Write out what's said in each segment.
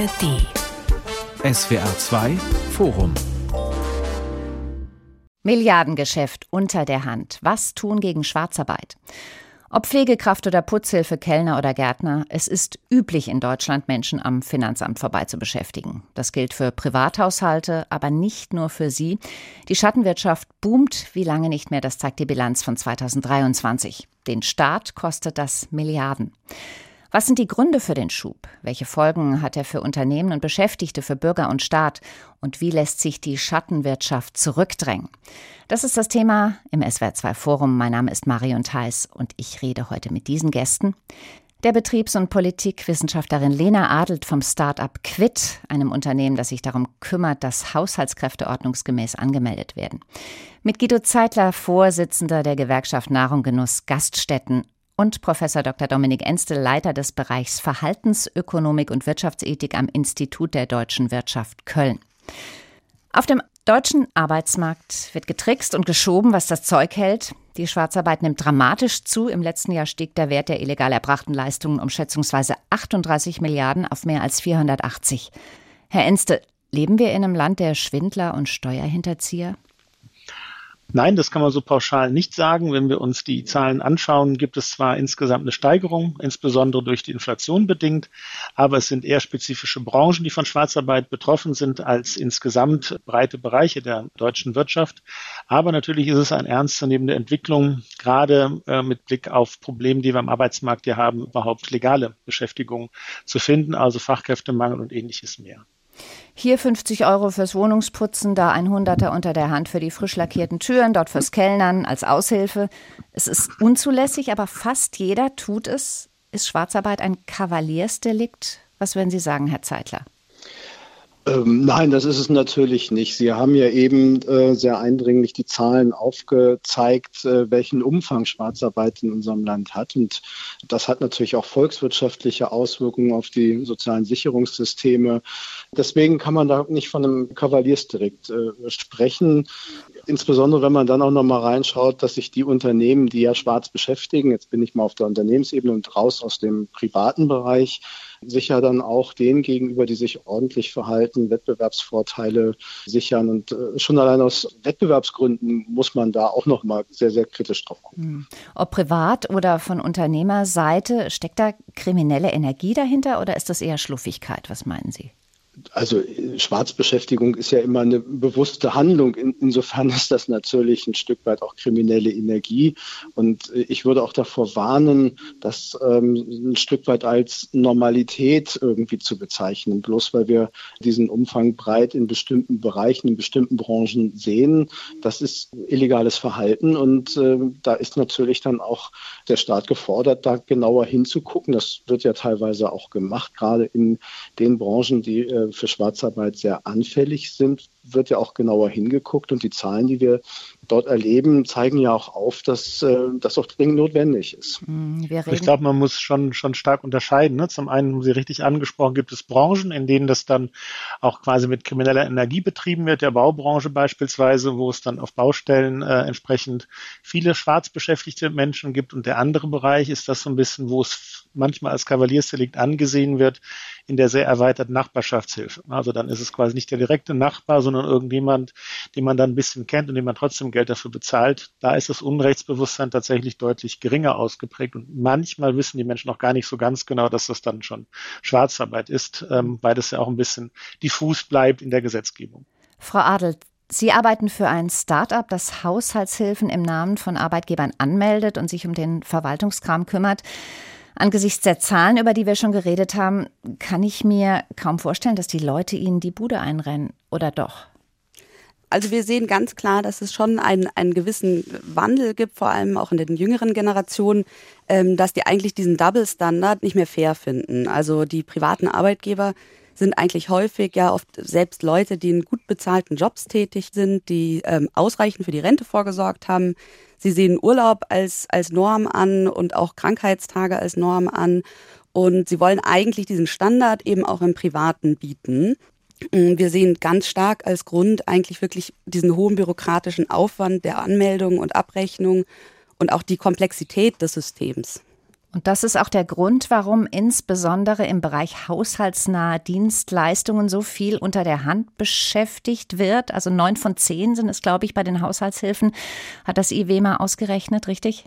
ARD. SWR 2 Forum. Milliardengeschäft unter der Hand. Was tun gegen Schwarzarbeit? Ob Pflegekraft oder Putzhilfe, Kellner oder Gärtner, es ist üblich in Deutschland, Menschen am Finanzamt vorbei zu beschäftigen. Das gilt für Privathaushalte, aber nicht nur für sie. Die Schattenwirtschaft boomt wie lange nicht mehr, das zeigt die Bilanz von 2023. Den Staat kostet das Milliarden. Was sind die Gründe für den Schub? Welche Folgen hat er für Unternehmen und Beschäftigte, für Bürger und Staat? Und wie lässt sich die Schattenwirtschaft zurückdrängen? Das ist das Thema im SWR2 Forum. Mein Name ist Marion Theis und ich rede heute mit diesen Gästen. Der Betriebs- und Politikwissenschaftlerin Lena Adelt vom Start-up Quit, einem Unternehmen, das sich darum kümmert, dass Haushaltskräfte ordnungsgemäß angemeldet werden. Mit Guido Zeitler, Vorsitzender der Gewerkschaft Nahrung Genuss Gaststätten und Professor Dr. Dominik Enstel, Leiter des Bereichs Verhaltensökonomik und Wirtschaftsethik am Institut der deutschen Wirtschaft Köln. Auf dem deutschen Arbeitsmarkt wird getrickst und geschoben, was das Zeug hält. Die Schwarzarbeit nimmt dramatisch zu. Im letzten Jahr stieg der Wert der illegal erbrachten Leistungen um schätzungsweise 38 Milliarden auf mehr als 480. Herr Enstel, leben wir in einem Land der Schwindler und Steuerhinterzieher? Nein, das kann man so pauschal nicht sagen. Wenn wir uns die Zahlen anschauen, gibt es zwar insgesamt eine Steigerung, insbesondere durch die Inflation bedingt, aber es sind eher spezifische Branchen, die von Schwarzarbeit betroffen sind, als insgesamt breite Bereiche der deutschen Wirtschaft. Aber natürlich ist es eine ernstzunehmende Entwicklung, gerade äh, mit Blick auf Probleme, die wir am Arbeitsmarkt hier haben, überhaupt legale Beschäftigung zu finden, also Fachkräftemangel und ähnliches mehr. Hier 50 Euro fürs Wohnungsputzen, da ein Hunderter unter der Hand für die frisch lackierten Türen, dort fürs Kellnern als Aushilfe. Es ist unzulässig, aber fast jeder tut es. Ist Schwarzarbeit ein Kavaliersdelikt? Was würden Sie sagen, Herr Zeitler? Ähm, nein, das ist es natürlich nicht. Sie haben ja eben äh, sehr eindringlich die Zahlen aufgezeigt, äh, welchen Umfang Schwarzarbeit in unserem Land hat. Und das hat natürlich auch volkswirtschaftliche Auswirkungen auf die sozialen Sicherungssysteme. Deswegen kann man da nicht von einem Kavaliersdelikt äh, sprechen. Insbesondere wenn man dann auch noch mal reinschaut, dass sich die Unternehmen, die ja schwarz beschäftigen, jetzt bin ich mal auf der Unternehmensebene und raus aus dem privaten Bereich, sicher dann auch denen gegenüber, die sich ordentlich verhalten, Wettbewerbsvorteile sichern. Und äh, schon allein aus Wettbewerbsgründen muss man da auch noch mal sehr, sehr kritisch drauf gucken. Hm. Ob privat oder von Unternehmerseite, steckt da kriminelle Energie dahinter oder ist das eher Schluffigkeit? Was meinen Sie? Also Schwarzbeschäftigung ist ja immer eine bewusste Handlung. In, insofern ist das natürlich ein Stück weit auch kriminelle Energie. Und ich würde auch davor warnen, das ähm, ein Stück weit als Normalität irgendwie zu bezeichnen. Bloß weil wir diesen Umfang breit in bestimmten Bereichen, in bestimmten Branchen sehen. Das ist illegales Verhalten. Und äh, da ist natürlich dann auch der Staat gefordert, da genauer hinzugucken. Das wird ja teilweise auch gemacht, gerade in den Branchen, die äh, für Schwarzarbeit sehr anfällig sind, wird ja auch genauer hingeguckt. Und die Zahlen, die wir dort erleben, zeigen ja auch auf, dass äh, das auch dringend notwendig ist. Hm, ich glaube, man muss schon, schon stark unterscheiden. Ne? Zum einen, haben Sie richtig angesprochen, gibt es Branchen, in denen das dann auch quasi mit krimineller Energie betrieben wird, der Baubranche beispielsweise, wo es dann auf Baustellen äh, entsprechend viele schwarz beschäftigte Menschen gibt. Und der andere Bereich ist das so ein bisschen, wo es manchmal als Kavaliersdelikt angesehen wird, in der sehr erweiterten Nachbarschaftshilfe. Also dann ist es quasi nicht der direkte Nachbar, sondern irgendjemand, den man dann ein bisschen kennt und dem man trotzdem Geld dafür bezahlt. Da ist das Unrechtsbewusstsein tatsächlich deutlich geringer ausgeprägt und manchmal wissen die Menschen noch gar nicht so ganz genau, dass das dann schon Schwarzarbeit ist, ähm, weil das ja auch ein bisschen diffus bleibt in der Gesetzgebung. Frau Adelt, Sie arbeiten für ein Start-up, das Haushaltshilfen im Namen von Arbeitgebern anmeldet und sich um den Verwaltungskram kümmert. Angesichts der Zahlen, über die wir schon geredet haben, kann ich mir kaum vorstellen, dass die Leute ihnen die Bude einrennen. Oder doch? Also wir sehen ganz klar, dass es schon einen, einen gewissen Wandel gibt, vor allem auch in den jüngeren Generationen, ähm, dass die eigentlich diesen Double-Standard nicht mehr fair finden. Also die privaten Arbeitgeber sind eigentlich häufig ja oft selbst Leute, die in gut bezahlten Jobs tätig sind, die ähm, ausreichend für die Rente vorgesorgt haben, Sie sehen Urlaub als, als Norm an und auch Krankheitstage als Norm an. Und sie wollen eigentlich diesen Standard eben auch im Privaten bieten. Wir sehen ganz stark als Grund eigentlich wirklich diesen hohen bürokratischen Aufwand der Anmeldung und Abrechnung und auch die Komplexität des Systems. Und das ist auch der Grund, warum insbesondere im Bereich haushaltsnahe Dienstleistungen so viel unter der Hand beschäftigt wird. Also neun von zehn sind es, glaube ich, bei den Haushaltshilfen, hat das IWMA ausgerechnet, richtig?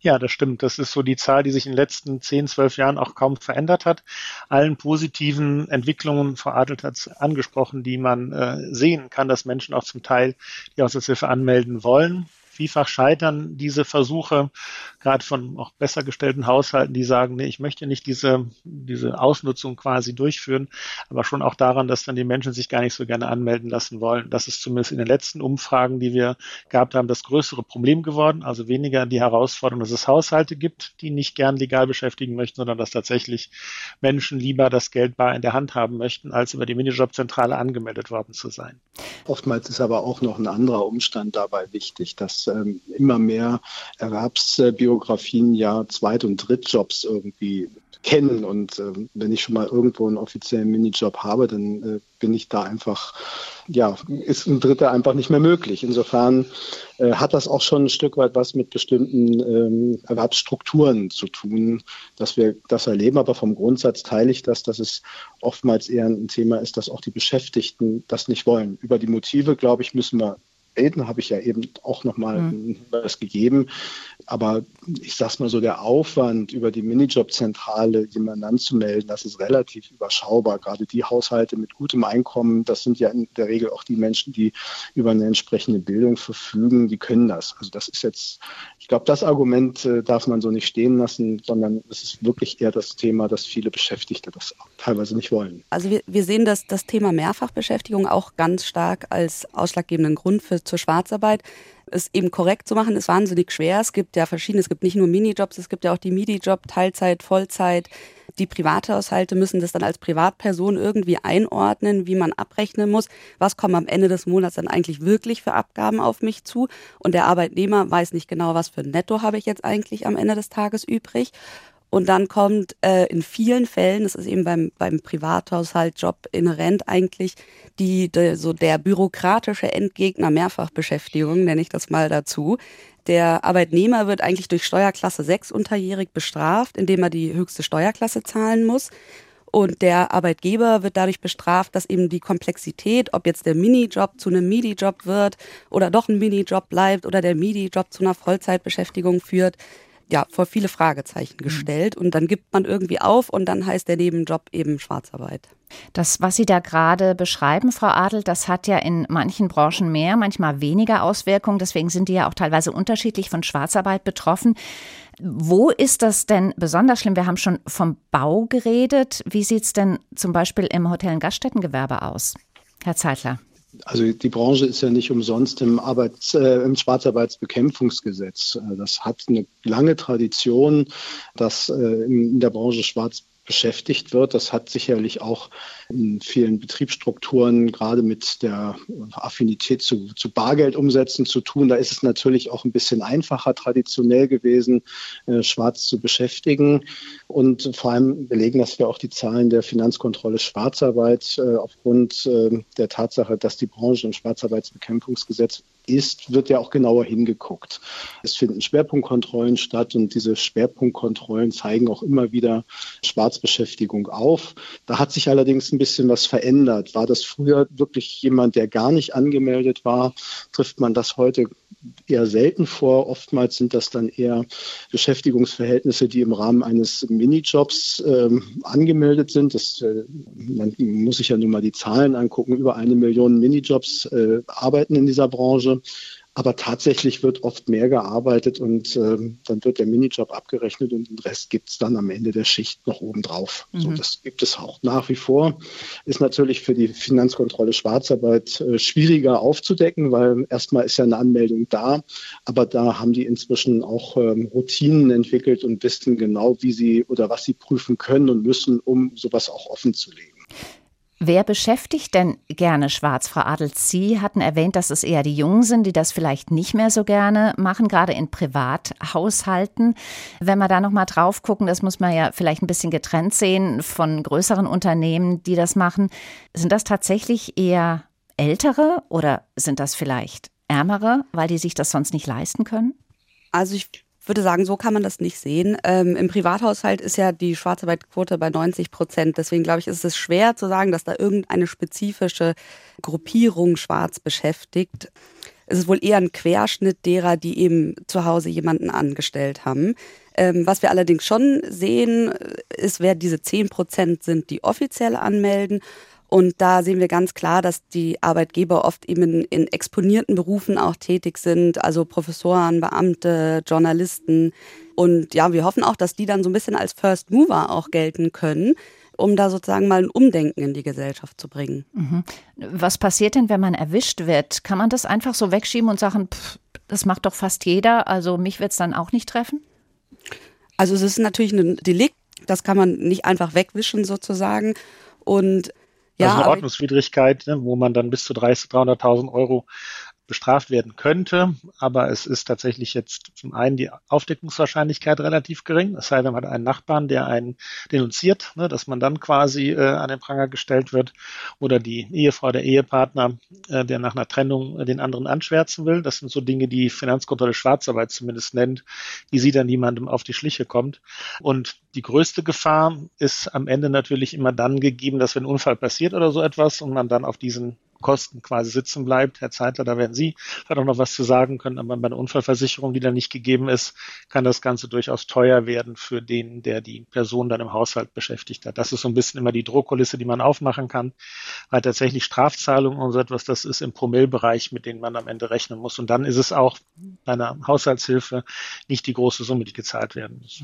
Ja, das stimmt. Das ist so die Zahl, die sich in den letzten zehn, zwölf Jahren auch kaum verändert hat. Allen positiven Entwicklungen, Frau Adelt hat es angesprochen, die man äh, sehen kann, dass Menschen auch zum Teil die Haushaltshilfe anmelden wollen vielfach scheitern diese Versuche, gerade von auch besser gestellten Haushalten, die sagen, nee, ich möchte nicht diese, diese Ausnutzung quasi durchführen, aber schon auch daran, dass dann die Menschen sich gar nicht so gerne anmelden lassen wollen. Das ist zumindest in den letzten Umfragen, die wir gehabt haben, das größere Problem geworden. Also weniger die Herausforderung, dass es Haushalte gibt, die nicht gern legal beschäftigen möchten, sondern dass tatsächlich Menschen lieber das Geld bar in der Hand haben möchten, als über die Minijobzentrale angemeldet worden zu sein. Oftmals ist aber auch noch ein anderer Umstand dabei wichtig, dass ähm, immer mehr Erwerbsbiografien ja Zweit- und Drittjobs irgendwie kennen. Und äh, wenn ich schon mal irgendwo einen offiziellen Minijob habe, dann äh, bin ich da einfach, ja, ist ein Dritter einfach nicht mehr möglich. Insofern äh, hat das auch schon ein Stück weit was mit bestimmten ähm, Erwerbsstrukturen zu tun, dass wir das erleben. Aber vom Grundsatz teile ich das, dass es oftmals eher ein Thema ist, dass auch die Beschäftigten das nicht wollen. Über die Motive, glaube ich, müssen wir reden, habe ich ja eben auch nochmal mhm. Hinweis gegeben. Aber ich sag's mal so, der Aufwand, über die Minijobzentrale jemanden anzumelden, das ist relativ überschaubar. Gerade die Haushalte mit gutem Einkommen, das sind ja in der Regel auch die Menschen, die über eine entsprechende Bildung verfügen, die können das. Also das ist jetzt, ich glaube, das Argument äh, darf man so nicht stehen lassen, sondern es ist wirklich eher das Thema, dass viele Beschäftigte das teilweise nicht wollen. Also wir, wir sehen das, das Thema Mehrfachbeschäftigung auch ganz stark als ausschlaggebenden Grund für, zur Schwarzarbeit es eben korrekt zu machen, ist wahnsinnig schwer. Es gibt ja verschiedene, es gibt nicht nur Minijobs, es gibt ja auch die Midi-Job, Teilzeit, Vollzeit. Die Privathaushalte müssen das dann als Privatperson irgendwie einordnen, wie man abrechnen muss. Was kommen am Ende des Monats dann eigentlich wirklich für Abgaben auf mich zu? Und der Arbeitnehmer weiß nicht genau, was für Netto habe ich jetzt eigentlich am Ende des Tages übrig. Und dann kommt äh, in vielen Fällen, das ist eben beim, beim Privathaushalt-Job inhärent eigentlich, die, de, so der bürokratische Endgegner Mehrfachbeschäftigung, nenne ich das mal dazu. Der Arbeitnehmer wird eigentlich durch Steuerklasse 6 unterjährig bestraft, indem er die höchste Steuerklasse zahlen muss. Und der Arbeitgeber wird dadurch bestraft, dass eben die Komplexität, ob jetzt der Minijob zu einem Midi-Job wird oder doch ein Minijob bleibt oder der Midi-Job zu einer Vollzeitbeschäftigung führt, ja, vor viele Fragezeichen mhm. gestellt und dann gibt man irgendwie auf und dann heißt der Nebenjob eben Schwarzarbeit. Das, was Sie da gerade beschreiben, Frau Adel, das hat ja in manchen Branchen mehr, manchmal weniger Auswirkungen. Deswegen sind die ja auch teilweise unterschiedlich von Schwarzarbeit betroffen. Wo ist das denn besonders schlimm? Wir haben schon vom Bau geredet. Wie sieht es denn zum Beispiel im Hotel- und Gaststättengewerbe aus? Herr Zeitler. Also die Branche ist ja nicht umsonst im, Arbeits-, äh, im Schwarzarbeitsbekämpfungsgesetz. Äh, das hat eine lange Tradition, dass äh, in der Branche schwarz beschäftigt wird. Das hat sicherlich auch in vielen Betriebsstrukturen gerade mit der Affinität zu, zu Bargeldumsätzen zu tun. Da ist es natürlich auch ein bisschen einfacher traditionell gewesen, äh, schwarz zu beschäftigen. Und vor allem belegen das ja auch die Zahlen der Finanzkontrolle Schwarzarbeit äh, aufgrund äh, der Tatsache, dass die Branche im Schwarzarbeitsbekämpfungsgesetz ist, wird ja auch genauer hingeguckt. Es finden Schwerpunktkontrollen statt und diese Schwerpunktkontrollen zeigen auch immer wieder Schwarzbeschäftigung auf. Da hat sich allerdings ein bisschen was verändert. War das früher wirklich jemand, der gar nicht angemeldet war, trifft man das heute eher selten vor. Oftmals sind das dann eher Beschäftigungsverhältnisse, die im Rahmen eines Minijobs ähm, angemeldet sind. Das, äh, man muss sich ja nun mal die Zahlen angucken. Über eine Million Minijobs äh, arbeiten in dieser Branche. Aber tatsächlich wird oft mehr gearbeitet und ähm, dann wird der Minijob abgerechnet und den Rest gibt es dann am Ende der Schicht noch obendrauf. Mhm. So, das gibt es auch nach wie vor. Ist natürlich für die Finanzkontrolle Schwarzarbeit äh, schwieriger aufzudecken, weil erstmal ist ja eine Anmeldung da, aber da haben die inzwischen auch ähm, Routinen entwickelt und wissen genau, wie sie oder was sie prüfen können und müssen, um sowas auch offen zu legen. Wer beschäftigt denn gerne Schwarz, Frau Adels? Sie hatten erwähnt, dass es eher die Jungen sind, die das vielleicht nicht mehr so gerne machen, gerade in Privathaushalten. Wenn wir da nochmal drauf gucken, das muss man ja vielleicht ein bisschen getrennt sehen von größeren Unternehmen, die das machen. Sind das tatsächlich eher ältere oder sind das vielleicht ärmere, weil die sich das sonst nicht leisten können? Also ich würde sagen, so kann man das nicht sehen. Ähm, Im Privathaushalt ist ja die Schwarzarbeitquote bei 90 Prozent. Deswegen glaube ich, ist es schwer zu sagen, dass da irgendeine spezifische Gruppierung schwarz beschäftigt. Es ist wohl eher ein Querschnitt derer, die eben zu Hause jemanden angestellt haben. Ähm, was wir allerdings schon sehen, ist, wer diese 10 Prozent sind, die offiziell anmelden und da sehen wir ganz klar, dass die Arbeitgeber oft eben in, in, exponierten Berufen auch tätig sind, also Professoren, Beamte, Journalisten. Und ja, wir hoffen auch, dass die dann so ein bisschen als First Mover auch gelten können, um da sozusagen mal ein Umdenken in die Gesellschaft zu bringen. Mhm. Was passiert denn, wenn man erwischt wird? Kann man das einfach so wegschieben und sagen, pff, das macht doch fast jeder, also mich wird es dann auch nicht treffen? Also es ist natürlich ein Delikt, das kann man nicht einfach wegwischen sozusagen. Und ja, also eine Ordnungswidrigkeit, ne, wo man dann bis zu 300.000 Euro bestraft werden könnte. Aber es ist tatsächlich jetzt zum einen die Aufdeckungswahrscheinlichkeit relativ gering. Es sei denn, man hat einen Nachbarn, der einen denunziert, ne, dass man dann quasi äh, an den Pranger gestellt wird. Oder die Ehefrau, der Ehepartner, äh, der nach einer Trennung äh, den anderen anschwärzen will. Das sind so Dinge, die Finanzkontrolle Schwarzarbeit zumindest nennt, wie sie dann niemandem auf die Schliche kommt. Und die größte Gefahr ist am Ende natürlich immer dann gegeben, dass wenn ein Unfall passiert oder so etwas und man dann auf diesen Kosten quasi sitzen bleibt. Herr Zeitler, da werden Sie vielleicht auch noch was zu sagen können, aber bei einer Unfallversicherung, die da nicht gegeben ist, kann das Ganze durchaus teuer werden für den, der die Person dann im Haushalt beschäftigt hat. Das ist so ein bisschen immer die Drohkulisse, die man aufmachen kann, weil tatsächlich Strafzahlungen und so etwas, das ist im Promillbereich, mit denen man am Ende rechnen muss. Und dann ist es auch bei einer Haushaltshilfe nicht die große Summe, die gezahlt werden muss.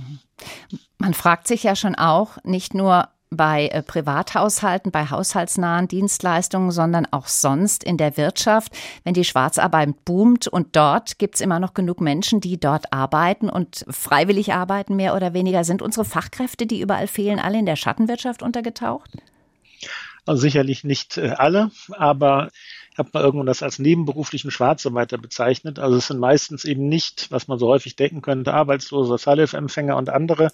Man fragt sich ja schon auch, nicht nur bei äh, Privathaushalten, bei haushaltsnahen Dienstleistungen, sondern auch sonst in der Wirtschaft, wenn die Schwarzarbeit boomt und dort gibt es immer noch genug Menschen, die dort arbeiten und freiwillig arbeiten, mehr oder weniger. Sind unsere Fachkräfte, die überall fehlen, alle in der Schattenwirtschaft untergetaucht? Also sicherlich nicht äh, alle, aber habe mal irgendwann das als nebenberuflichen Schwarzarbeiter bezeichnet. Also es sind meistens eben nicht, was man so häufig denken könnte, Arbeitslose, Sozialhilfeempfänger und andere,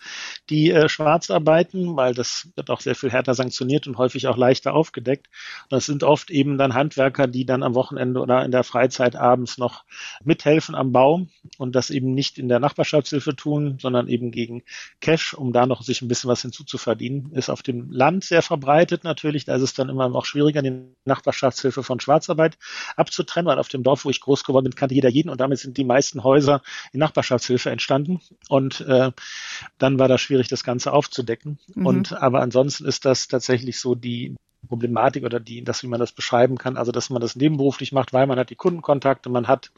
die äh, schwarz arbeiten, weil das wird auch sehr viel härter sanktioniert und häufig auch leichter aufgedeckt. Und das sind oft eben dann Handwerker, die dann am Wochenende oder in der Freizeit abends noch mithelfen am Bau und das eben nicht in der Nachbarschaftshilfe tun, sondern eben gegen Cash, um da noch sich ein bisschen was hinzuzuverdienen. Ist auf dem Land sehr verbreitet natürlich. Da ist es dann immer noch schwieriger, die Nachbarschaftshilfe von Schwarzarbeit Hausarbeit abzutrennen, weil auf dem Dorf, wo ich groß geworden bin, kannte jeder jeden und damit sind die meisten Häuser in Nachbarschaftshilfe entstanden. Und äh, dann war das schwierig, das Ganze aufzudecken. Mhm. Und aber ansonsten ist das tatsächlich so die Problematik oder die, das, wie man das beschreiben kann, also dass man das nebenberuflich macht, weil man hat die Kundenkontakte, man hat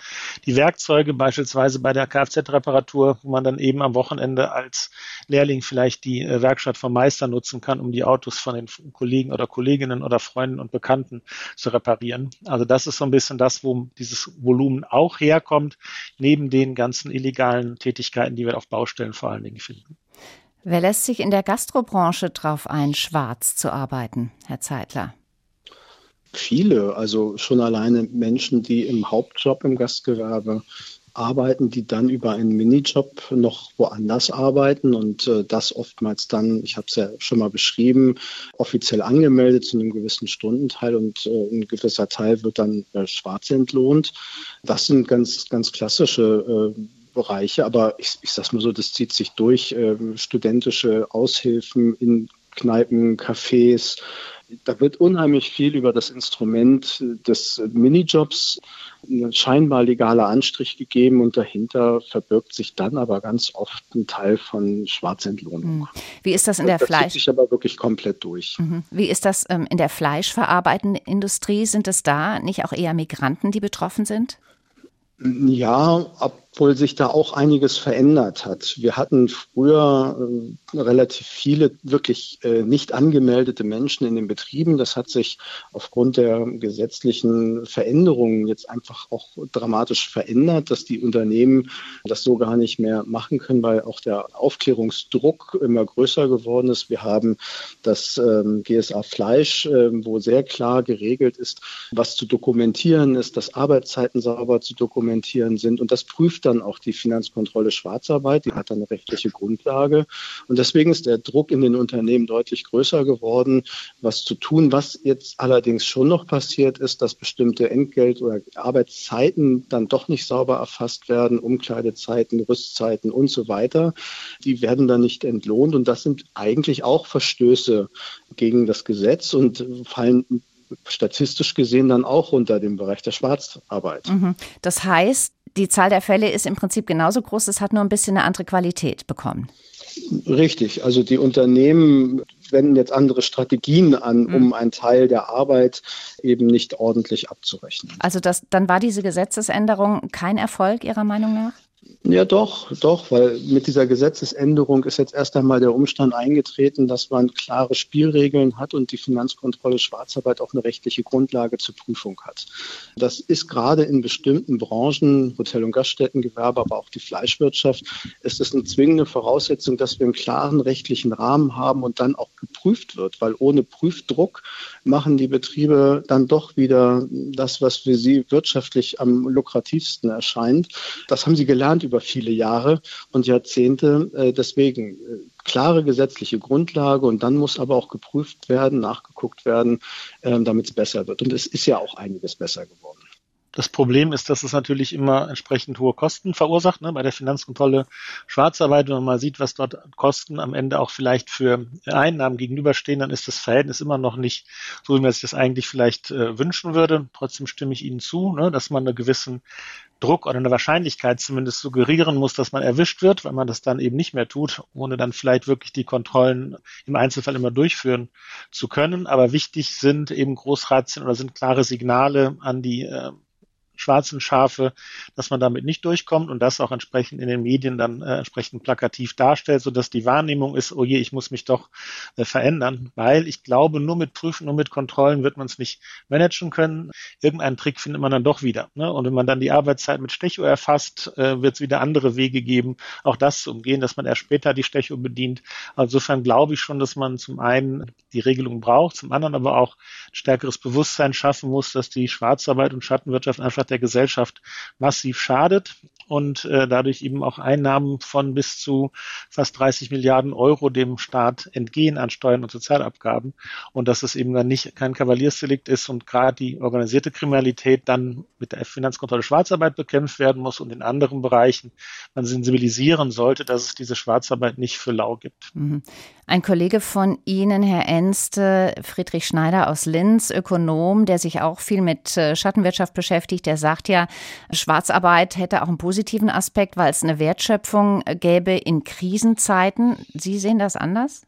die Werkzeuge, beispielsweise bei der Kfz-Reparatur, wo man dann eben am Wochenende als Lehrling vielleicht die äh, Werkstatt vom Meister nutzen kann, um die Autos von den Kollegen oder Kolleginnen oder Freunden und Bekannten zu reparieren. Also das ist so ein bisschen das, wo dieses Volumen auch herkommt, neben den ganzen illegalen Tätigkeiten, die wir auf Baustellen vor allen Dingen finden. Wer lässt sich in der Gastrobranche drauf ein, schwarz zu arbeiten, Herr Zeitler? Viele, also schon alleine Menschen, die im Hauptjob im Gastgewerbe arbeiten, die dann über einen Minijob noch woanders arbeiten und äh, das oftmals dann, ich habe es ja schon mal beschrieben, offiziell angemeldet zu einem gewissen Stundenteil und äh, ein gewisser Teil wird dann äh, schwarz entlohnt. Das sind ganz, ganz klassische äh, Bereiche, aber ich, ich sage mal so, das zieht sich durch. Ähm, studentische Aushilfen in Kneipen, Cafés. Da wird unheimlich viel über das Instrument des Minijobs, ein scheinbar legaler Anstrich gegeben und dahinter verbirgt sich dann aber ganz oft ein Teil von Schwarzentlohnung. Hm. Wie ist das in der Fleisch? Das zieht sich aber wirklich komplett durch. Mhm. Wie ist das ähm, in der fleischverarbeitenden Industrie? Sind es da nicht auch eher Migranten, die betroffen sind? Ja, obwohl sich da auch einiges verändert hat. Wir hatten früher äh, relativ viele wirklich äh, nicht angemeldete Menschen in den Betrieben. Das hat sich aufgrund der gesetzlichen Veränderungen jetzt einfach auch dramatisch verändert, dass die Unternehmen das so gar nicht mehr machen können, weil auch der Aufklärungsdruck immer größer geworden ist. Wir haben das ähm, GSA Fleisch, äh, wo sehr klar geregelt ist, was zu dokumentieren ist, dass Arbeitszeiten sauber zu dokumentieren sind. Und das prüft dann auch die Finanzkontrolle Schwarzarbeit, die hat dann eine rechtliche Grundlage. Und deswegen ist der Druck in den Unternehmen deutlich größer geworden, was zu tun. Was jetzt allerdings schon noch passiert ist, dass bestimmte Entgelt- oder Arbeitszeiten dann doch nicht sauber erfasst werden, Umkleidezeiten, Rüstzeiten und so weiter. Die werden dann nicht entlohnt. Und das sind eigentlich auch Verstöße gegen das Gesetz und fallen statistisch gesehen dann auch unter dem Bereich der Schwarzarbeit. Mhm. Das heißt, die Zahl der Fälle ist im Prinzip genauso groß, es hat nur ein bisschen eine andere Qualität bekommen. Richtig, also die Unternehmen wenden jetzt andere Strategien an, mhm. um einen Teil der Arbeit eben nicht ordentlich abzurechnen. Also das, dann war diese Gesetzesänderung kein Erfolg Ihrer Meinung nach? Ja, doch, doch, weil mit dieser Gesetzesänderung ist jetzt erst einmal der Umstand eingetreten, dass man klare Spielregeln hat und die Finanzkontrolle Schwarzarbeit auch eine rechtliche Grundlage zur Prüfung hat. Das ist gerade in bestimmten Branchen, Hotel- und Gaststättengewerbe, aber auch die Fleischwirtschaft, ist es eine zwingende Voraussetzung, dass wir einen klaren rechtlichen Rahmen haben und dann auch geprüft wird, weil ohne Prüfdruck machen die Betriebe dann doch wieder das, was für sie wirtschaftlich am lukrativsten erscheint. Das haben sie gelernt gelernt über viele Jahre und Jahrzehnte. Äh, deswegen äh, klare gesetzliche Grundlage und dann muss aber auch geprüft werden, nachgeguckt werden, ähm, damit es besser wird. Und es ist ja auch einiges besser geworden. Das Problem ist, dass es natürlich immer entsprechend hohe Kosten verursacht. Ne? Bei der Finanzkontrolle Schwarzarbeit, wenn man mal sieht, was dort Kosten am Ende auch vielleicht für Einnahmen gegenüberstehen, dann ist das Verhältnis immer noch nicht so, wie man sich das eigentlich vielleicht äh, wünschen würde. Trotzdem stimme ich Ihnen zu, ne? dass man einen gewissen Druck oder eine Wahrscheinlichkeit zumindest suggerieren muss, dass man erwischt wird, weil man das dann eben nicht mehr tut, ohne dann vielleicht wirklich die Kontrollen im Einzelfall immer durchführen zu können. Aber wichtig sind eben Großratien oder sind klare Signale an die äh, schwarzen Schafe, dass man damit nicht durchkommt und das auch entsprechend in den Medien dann äh, entsprechend plakativ darstellt, so dass die Wahrnehmung ist, oh je, ich muss mich doch äh, verändern, weil ich glaube, nur mit Prüfen, nur mit Kontrollen wird man es nicht managen können. Irgendeinen Trick findet man dann doch wieder. Ne? Und wenn man dann die Arbeitszeit mit Stechuhr erfasst, äh, wird es wieder andere Wege geben, auch das zu umgehen, dass man erst später die Stechuhr bedient. insofern glaube ich schon, dass man zum einen die Regelung braucht, zum anderen aber auch stärkeres Bewusstsein schaffen muss, dass die Schwarzarbeit und Schattenwirtschaft einfach der Gesellschaft massiv schadet und äh, dadurch eben auch Einnahmen von bis zu fast 30 Milliarden Euro dem Staat entgehen an Steuern und Sozialabgaben und dass es eben dann nicht kein Kavaliersdelikt ist und gerade die organisierte Kriminalität dann mit der Finanzkontrolle Schwarzarbeit bekämpft werden muss und in anderen Bereichen man sensibilisieren sollte, dass es diese Schwarzarbeit nicht für lau gibt. Mhm. Ein Kollege von Ihnen, Herr Enste, Friedrich Schneider aus Linz, Ökonom, der sich auch viel mit äh, Schattenwirtschaft beschäftigt, der sagt ja, Schwarzarbeit hätte auch einen positiven Aspekt, weil es eine Wertschöpfung gäbe in Krisenzeiten. Sie sehen das anders?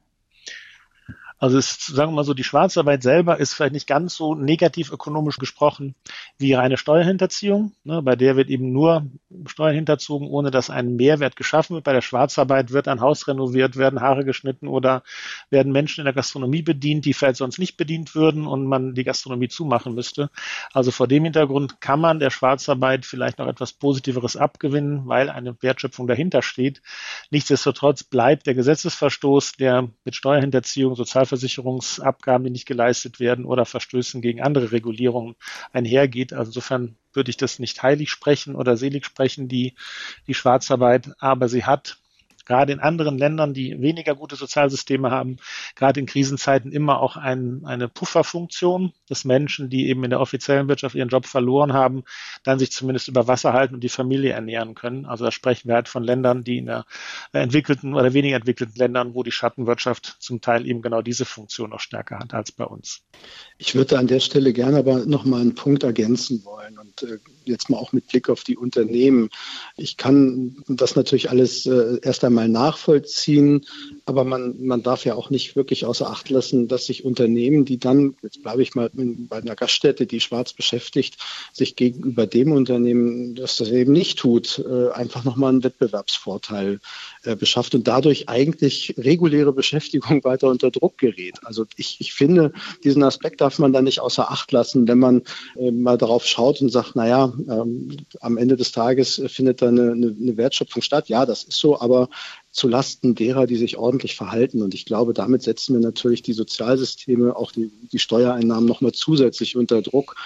Also es, sagen wir mal so, die Schwarzarbeit selber ist vielleicht nicht ganz so negativ ökonomisch gesprochen wie reine Steuerhinterziehung. Ne, bei der wird eben nur Steuern hinterzogen, ohne dass ein Mehrwert geschaffen wird. Bei der Schwarzarbeit wird ein Haus renoviert, werden Haare geschnitten oder werden Menschen in der Gastronomie bedient, die vielleicht sonst nicht bedient würden und man die Gastronomie zumachen müsste. Also vor dem Hintergrund kann man der Schwarzarbeit vielleicht noch etwas Positiveres abgewinnen, weil eine Wertschöpfung dahinter steht. Nichtsdestotrotz bleibt der Gesetzesverstoß, der mit Steuerhinterziehung, Sozial Sozialversicherungsabgaben, die nicht geleistet werden oder Verstößen gegen andere Regulierungen einhergeht. Also insofern würde ich das nicht heilig sprechen oder selig sprechen, die, die Schwarzarbeit, aber sie hat gerade in anderen Ländern, die weniger gute Sozialsysteme haben, gerade in Krisenzeiten immer auch ein, eine Pufferfunktion, dass Menschen, die eben in der offiziellen Wirtschaft ihren Job verloren haben, dann sich zumindest über Wasser halten und die Familie ernähren können. Also da sprechen wir halt von Ländern, die in der entwickelten oder weniger entwickelten Ländern, wo die Schattenwirtschaft zum Teil eben genau diese Funktion noch stärker hat als bei uns. Ich würde an der Stelle gerne aber noch mal einen Punkt ergänzen wollen und äh, jetzt mal auch mit Blick auf die Unternehmen. Ich kann das natürlich alles äh, erst einmal nachvollziehen, aber man, man darf ja auch nicht wirklich außer Acht lassen, dass sich Unternehmen, die dann, jetzt bleibe ich mal bei einer Gaststätte, die schwarz beschäftigt, sich gegenüber dem Unternehmen, das das eben nicht tut, äh, einfach nochmal einen Wettbewerbsvorteil äh, beschafft und dadurch eigentlich reguläre Beschäftigung weiter unter Druck gerät. Also ich, ich finde, diesen Aspekt darf man da nicht außer Acht lassen, wenn man äh, mal darauf schaut und sagt, naja, ähm, am Ende des Tages findet da eine, eine, eine Wertschöpfung statt. Ja, das ist so, aber zu Lasten derer, die sich ordentlich verhalten. Und ich glaube, damit setzen wir natürlich die Sozialsysteme, auch die, die Steuereinnahmen nochmal zusätzlich unter Druck.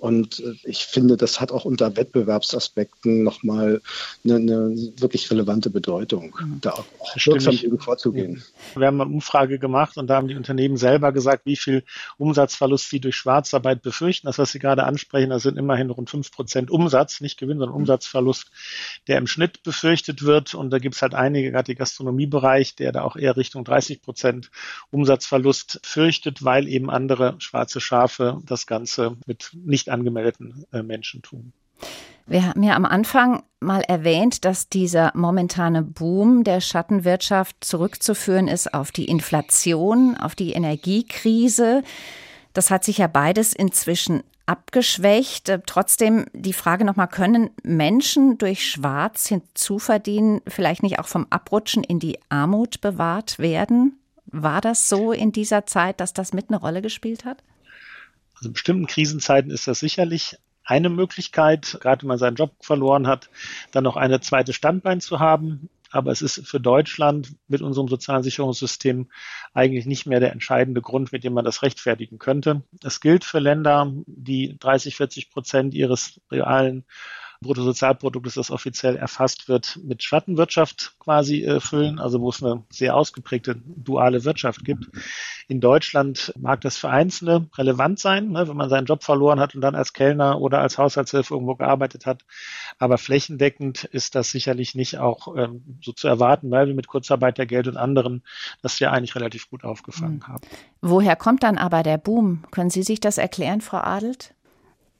Und äh, ich finde, das hat auch unter Wettbewerbsaspekten nochmal eine, eine wirklich relevante Bedeutung, mhm. da auch wirksam gegen vorzugehen. Wir haben eine Umfrage gemacht und da haben die Unternehmen selber gesagt, wie viel Umsatzverlust sie durch Schwarzarbeit befürchten. Das, was Sie gerade ansprechen, das sind immerhin rund fünf Prozent Umsatz, nicht Gewinn, sondern mhm. Umsatzverlust, der im Schnitt befürchtet wird. Und da gibt es halt einige, gerade die Gastronomiebereich, der da auch eher Richtung 30 Prozent Umsatzverlust fürchtet, weil eben andere schwarze Schafe das Ganze mit nicht angemeldeten äh, Menschen tun. Wir haben ja am Anfang mal erwähnt, dass dieser momentane Boom der Schattenwirtschaft zurückzuführen ist auf die Inflation, auf die Energiekrise. Das hat sich ja beides inzwischen abgeschwächt. Trotzdem die Frage nochmal, können Menschen durch Schwarz hinzuverdienen vielleicht nicht auch vom Abrutschen in die Armut bewahrt werden? War das so in dieser Zeit, dass das mit eine Rolle gespielt hat? Also in bestimmten Krisenzeiten ist das sicherlich eine Möglichkeit, gerade wenn man seinen Job verloren hat, dann noch eine zweite Standbein zu haben. Aber es ist für Deutschland mit unserem sozialen Sicherungssystem eigentlich nicht mehr der entscheidende Grund, mit dem man das rechtfertigen könnte. Es gilt für Länder, die 30, 40 Prozent ihres realen Bruttosozialproduktes, das offiziell erfasst wird, mit Schattenwirtschaft quasi äh, füllen, also wo es eine sehr ausgeprägte duale Wirtschaft gibt. In Deutschland mag das für Einzelne relevant sein, ne, wenn man seinen Job verloren hat und dann als Kellner oder als Haushaltshilfe irgendwo gearbeitet hat. Aber flächendeckend ist das sicherlich nicht auch ähm, so zu erwarten, weil wir mit Kurzarbeit der Geld und anderen das ja eigentlich relativ gut aufgefangen mhm. haben. Woher kommt dann aber der Boom? Können Sie sich das erklären, Frau Adelt?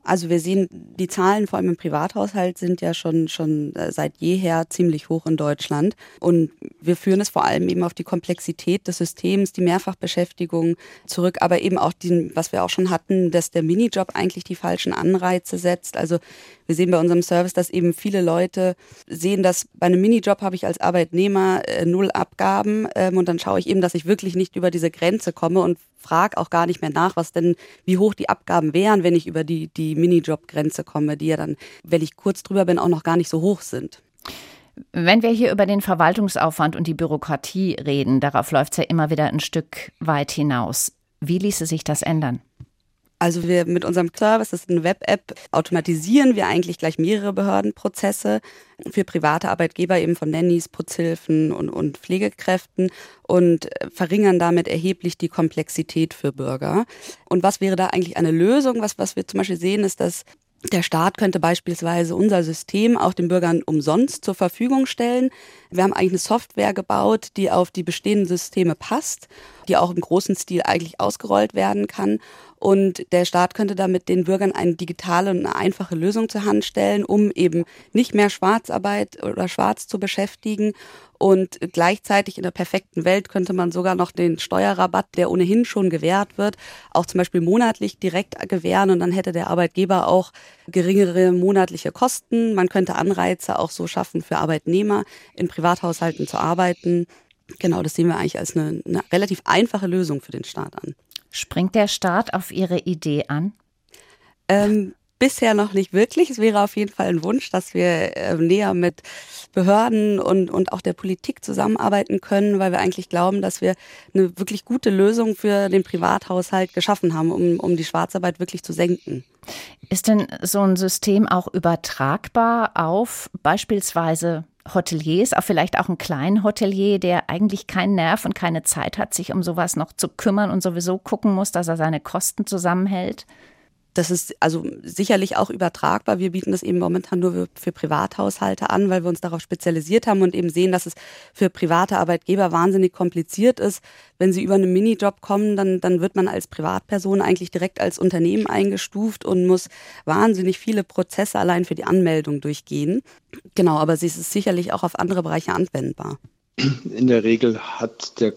Also wir sehen, die Zahlen vor allem im Privathaushalt sind ja schon, schon äh, seit jeher ziemlich hoch in Deutschland. Und wir führen es vor allem eben auf die Komplexität des Systems, die Mehrfachbeschäftigung zurück, aber eben auch den, was wir auch schon hatten, dass der Minijob eigentlich die falschen Anreize setzt. Also wir sehen bei unserem Service, dass eben viele Leute sehen, dass bei einem Minijob habe ich als Arbeitnehmer äh, null Abgaben ähm, und dann schaue ich eben, dass ich wirklich nicht über diese Grenze komme und frage auch gar nicht mehr nach, was denn, wie hoch die Abgaben wären, wenn ich über die, die Minijob-Grenze komme, die ja dann, wenn ich kurz drüber bin, auch noch gar nicht so hoch sind. Wenn wir hier über den Verwaltungsaufwand und die Bürokratie reden, darauf läuft es ja immer wieder ein Stück weit hinaus. Wie ließe sich das ändern? Also wir mit unserem Service, das ist eine Web-App, automatisieren wir eigentlich gleich mehrere Behördenprozesse für private Arbeitgeber eben von Nannies, Putzhilfen und, und Pflegekräften und verringern damit erheblich die Komplexität für Bürger. Und was wäre da eigentlich eine Lösung? Was, was wir zum Beispiel sehen, ist, dass der Staat könnte beispielsweise unser System auch den Bürgern umsonst zur Verfügung stellen. Wir haben eigentlich eine Software gebaut, die auf die bestehenden Systeme passt, die auch im großen Stil eigentlich ausgerollt werden kann. Und der Staat könnte damit den Bürgern eine digitale und eine einfache Lösung zur Hand stellen, um eben nicht mehr Schwarzarbeit oder Schwarz zu beschäftigen und gleichzeitig in der perfekten Welt könnte man sogar noch den Steuerrabatt, der ohnehin schon gewährt wird, auch zum Beispiel monatlich direkt gewähren und dann hätte der Arbeitgeber auch geringere monatliche Kosten. Man könnte Anreize auch so schaffen für Arbeitnehmer, in Privathaushalten zu arbeiten. Genau, das sehen wir eigentlich als eine, eine relativ einfache Lösung für den Staat an. Springt der Staat auf Ihre Idee an? Ähm, bisher noch nicht wirklich. Es wäre auf jeden Fall ein Wunsch, dass wir äh, näher mit Behörden und, und auch der Politik zusammenarbeiten können, weil wir eigentlich glauben, dass wir eine wirklich gute Lösung für den Privathaushalt geschaffen haben, um, um die Schwarzarbeit wirklich zu senken. Ist denn so ein System auch übertragbar auf beispielsweise Hoteliers, auch vielleicht auch einen kleinen Hotelier, der eigentlich keinen Nerv und keine Zeit hat, sich um sowas noch zu kümmern und sowieso gucken muss, dass er seine Kosten zusammenhält? Das ist also sicherlich auch übertragbar. Wir bieten das eben momentan nur für Privathaushalte an, weil wir uns darauf spezialisiert haben und eben sehen, dass es für private Arbeitgeber wahnsinnig kompliziert ist. Wenn sie über einen Minijob kommen, dann, dann wird man als Privatperson eigentlich direkt als Unternehmen eingestuft und muss wahnsinnig viele Prozesse allein für die Anmeldung durchgehen. Genau, aber sie ist sicherlich auch auf andere Bereiche anwendbar. In der Regel hat der